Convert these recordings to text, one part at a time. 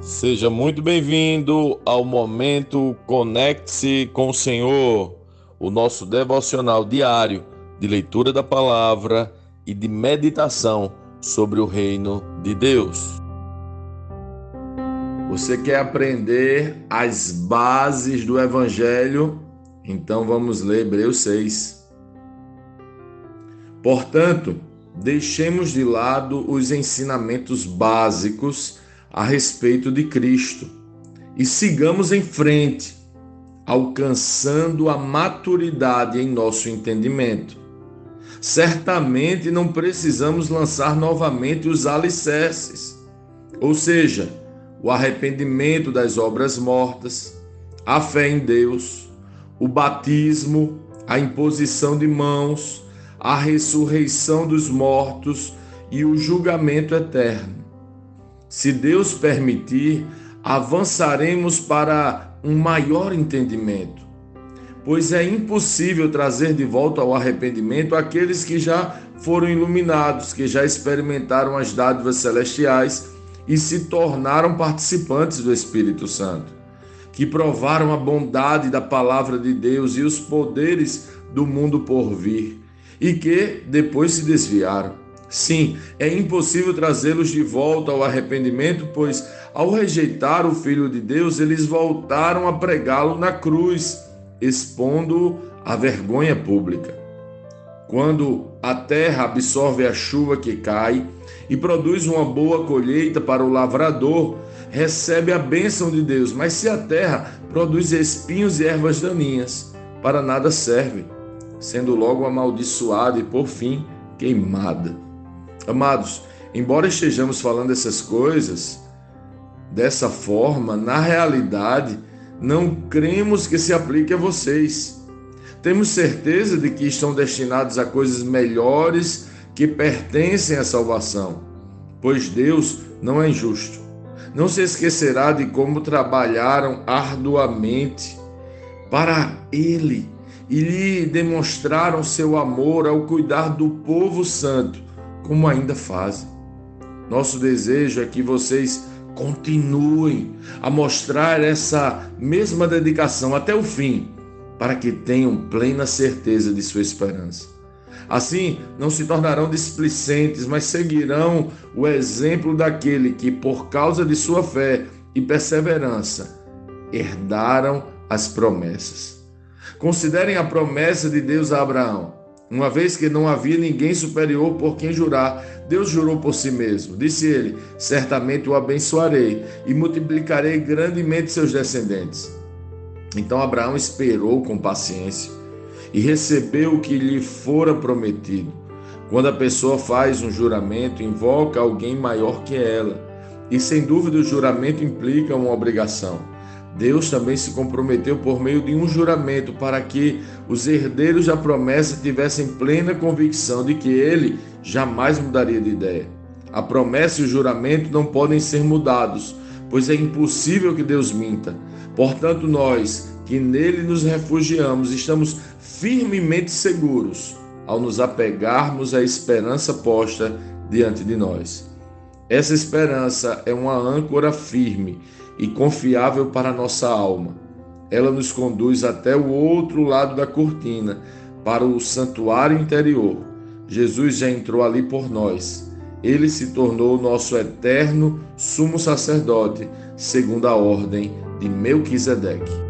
Seja muito bem-vindo ao momento Conecte-se com o Senhor, o nosso devocional diário de leitura da palavra e de meditação sobre o reino de Deus. Você quer aprender as bases do evangelho? Então vamos ler Hebreus 6. Portanto, deixemos de lado os ensinamentos básicos a respeito de Cristo e sigamos em frente, alcançando a maturidade em nosso entendimento. Certamente não precisamos lançar novamente os alicerces, ou seja, o arrependimento das obras mortas, a fé em Deus, o batismo, a imposição de mãos, a ressurreição dos mortos e o julgamento eterno. Se Deus permitir, avançaremos para um maior entendimento, pois é impossível trazer de volta ao arrependimento aqueles que já foram iluminados, que já experimentaram as dádivas celestiais e se tornaram participantes do Espírito Santo, que provaram a bondade da palavra de Deus e os poderes do mundo por vir, e que depois se desviaram. Sim, é impossível trazê-los de volta ao arrependimento, pois ao rejeitar o Filho de Deus, eles voltaram a pregá-lo na cruz, expondo a vergonha pública. Quando a terra absorve a chuva que cai e produz uma boa colheita para o lavrador, recebe a bênção de Deus, mas se a terra produz espinhos e ervas daninhas, para nada serve, sendo logo amaldiçoada e, por fim, queimada. Amados, embora estejamos falando essas coisas dessa forma, na realidade, não cremos que se aplique a vocês. Temos certeza de que estão destinados a coisas melhores que pertencem à salvação, pois Deus não é injusto. Não se esquecerá de como trabalharam arduamente para Ele e lhe demonstraram seu amor ao cuidar do povo santo como ainda fazem. Nosso desejo é que vocês continuem a mostrar essa mesma dedicação até o fim, para que tenham plena certeza de sua esperança. Assim, não se tornarão displicentes, mas seguirão o exemplo daquele que, por causa de sua fé e perseverança, herdaram as promessas. Considerem a promessa de Deus a Abraão uma vez que não havia ninguém superior por quem jurar, Deus jurou por si mesmo. Disse ele: Certamente o abençoarei e multiplicarei grandemente seus descendentes. Então Abraão esperou com paciência e recebeu o que lhe fora prometido. Quando a pessoa faz um juramento, invoca alguém maior que ela. E sem dúvida o juramento implica uma obrigação. Deus também se comprometeu por meio de um juramento para que os herdeiros da promessa tivessem plena convicção de que ele jamais mudaria de ideia. A promessa e o juramento não podem ser mudados, pois é impossível que Deus minta. Portanto, nós que nele nos refugiamos, estamos firmemente seguros ao nos apegarmos à esperança posta diante de nós. Essa esperança é uma âncora firme e confiável para a nossa alma. Ela nos conduz até o outro lado da cortina, para o santuário interior. Jesus já entrou ali por nós. Ele se tornou nosso eterno sumo sacerdote, segundo a ordem de Melquisedeque.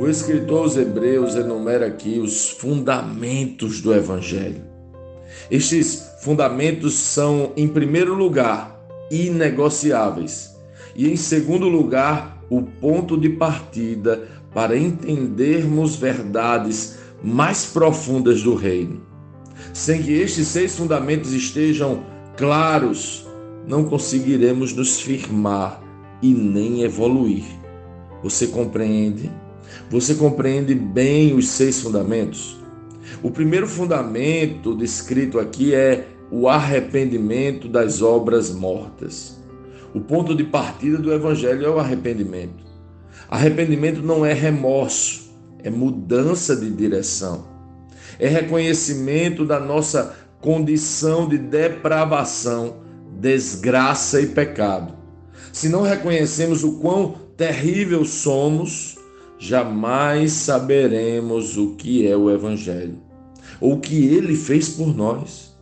O escritor aos Hebreus enumera aqui os fundamentos do Evangelho. Estes fundamentos são, em primeiro lugar, inegociáveis, e em segundo lugar, o ponto de partida para entendermos verdades mais profundas do reino. Sem que estes seis fundamentos estejam claros, não conseguiremos nos firmar e nem evoluir. Você compreende? Você compreende bem os seis fundamentos? O primeiro fundamento descrito aqui é o arrependimento das obras mortas. O ponto de partida do Evangelho é o arrependimento. Arrependimento não é remorso, é mudança de direção. É reconhecimento da nossa condição de depravação, desgraça e pecado. Se não reconhecemos o quão terrível somos, jamais saberemos o que é o Evangelho, ou o que ele fez por nós.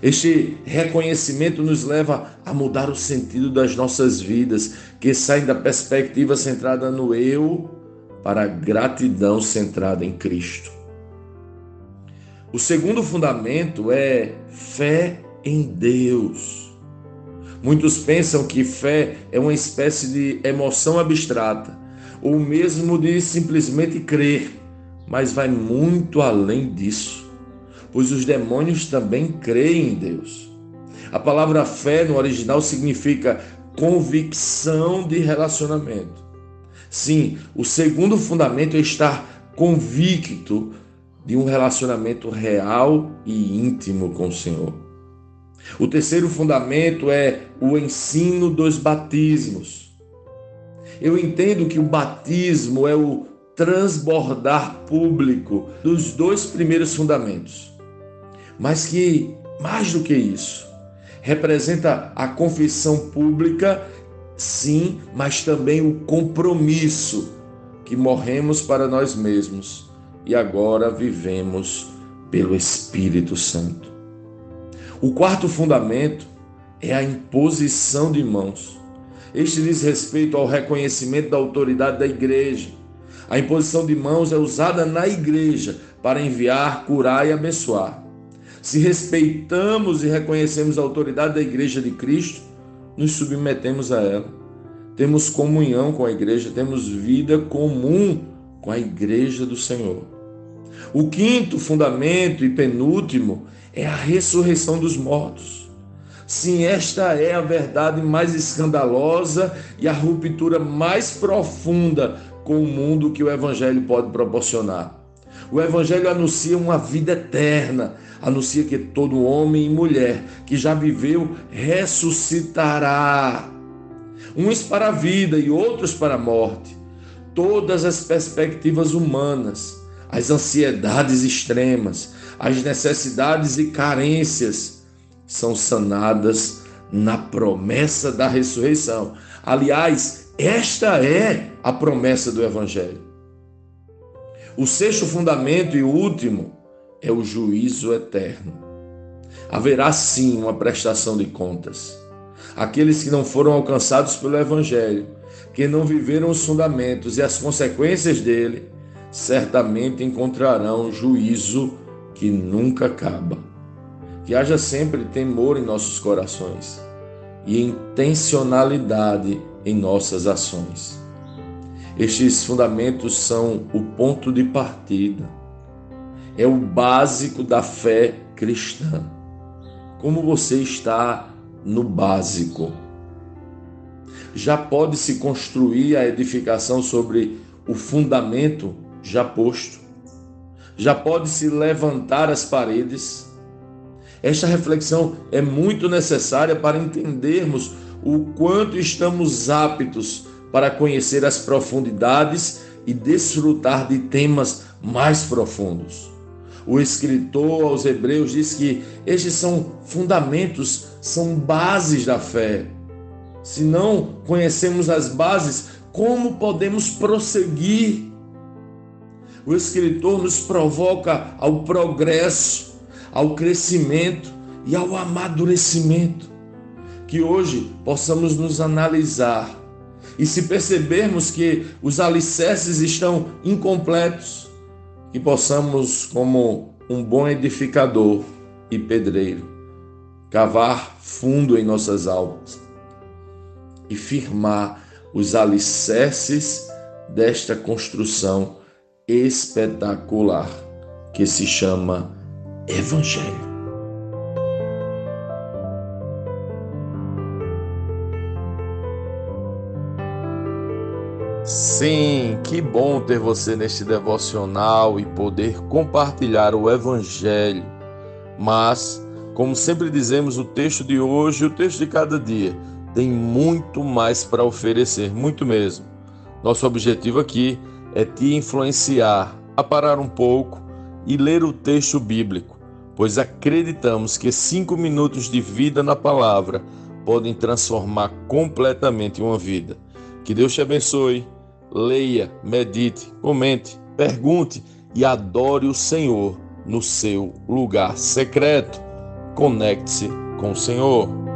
Este reconhecimento nos leva a mudar o sentido das nossas vidas, que saem da perspectiva centrada no eu para a gratidão centrada em Cristo. O segundo fundamento é fé em Deus. Muitos pensam que fé é uma espécie de emoção abstrata, ou mesmo de simplesmente crer, mas vai muito além disso pois os demônios também creem em Deus. A palavra fé no original significa convicção de relacionamento. Sim, o segundo fundamento é estar convicto de um relacionamento real e íntimo com o Senhor. O terceiro fundamento é o ensino dos batismos. Eu entendo que o batismo é o transbordar público dos dois primeiros fundamentos mas que, mais do que isso, representa a confissão pública, sim, mas também o compromisso que morremos para nós mesmos e agora vivemos pelo Espírito Santo. O quarto fundamento é a imposição de mãos. Este diz respeito ao reconhecimento da autoridade da igreja. A imposição de mãos é usada na igreja para enviar, curar e abençoar. Se respeitamos e reconhecemos a autoridade da Igreja de Cristo, nos submetemos a ela. Temos comunhão com a igreja, temos vida comum com a igreja do Senhor. O quinto fundamento e penúltimo é a ressurreição dos mortos. Sim, esta é a verdade mais escandalosa e a ruptura mais profunda com o mundo que o Evangelho pode proporcionar. O Evangelho anuncia uma vida eterna, anuncia que todo homem e mulher que já viveu ressuscitará. Uns para a vida e outros para a morte. Todas as perspectivas humanas, as ansiedades extremas, as necessidades e carências são sanadas na promessa da ressurreição. Aliás, esta é a promessa do Evangelho. O sexto fundamento e último é o juízo eterno. Haverá sim uma prestação de contas. Aqueles que não foram alcançados pelo Evangelho, que não viveram os fundamentos e as consequências dele, certamente encontrarão juízo que nunca acaba. Que haja sempre temor em nossos corações e intencionalidade em nossas ações. Estes fundamentos são o ponto de partida é o básico da fé cristã. Como você está no básico? Já pode se construir a edificação sobre o fundamento já posto? Já pode se levantar as paredes? Esta reflexão é muito necessária para entendermos o quanto estamos aptos para conhecer as profundidades e desfrutar de temas mais profundos. O escritor aos Hebreus diz que estes são fundamentos, são bases da fé. Se não conhecemos as bases, como podemos prosseguir? O escritor nos provoca ao progresso, ao crescimento e ao amadurecimento. Que hoje possamos nos analisar e se percebermos que os alicerces estão incompletos, que possamos, como um bom edificador e pedreiro, cavar fundo em nossas almas e firmar os alicerces desta construção espetacular que se chama Evangelho. Sim, que bom ter você neste devocional e poder compartilhar o Evangelho. Mas, como sempre dizemos, o texto de hoje, o texto de cada dia, tem muito mais para oferecer, muito mesmo. Nosso objetivo aqui é te influenciar a parar um pouco e ler o texto bíblico, pois acreditamos que cinco minutos de vida na palavra podem transformar completamente uma vida. Que Deus te abençoe leia, medite, comente, pergunte e adore o Senhor no seu lugar secreto. Conecte-se com o Senhor.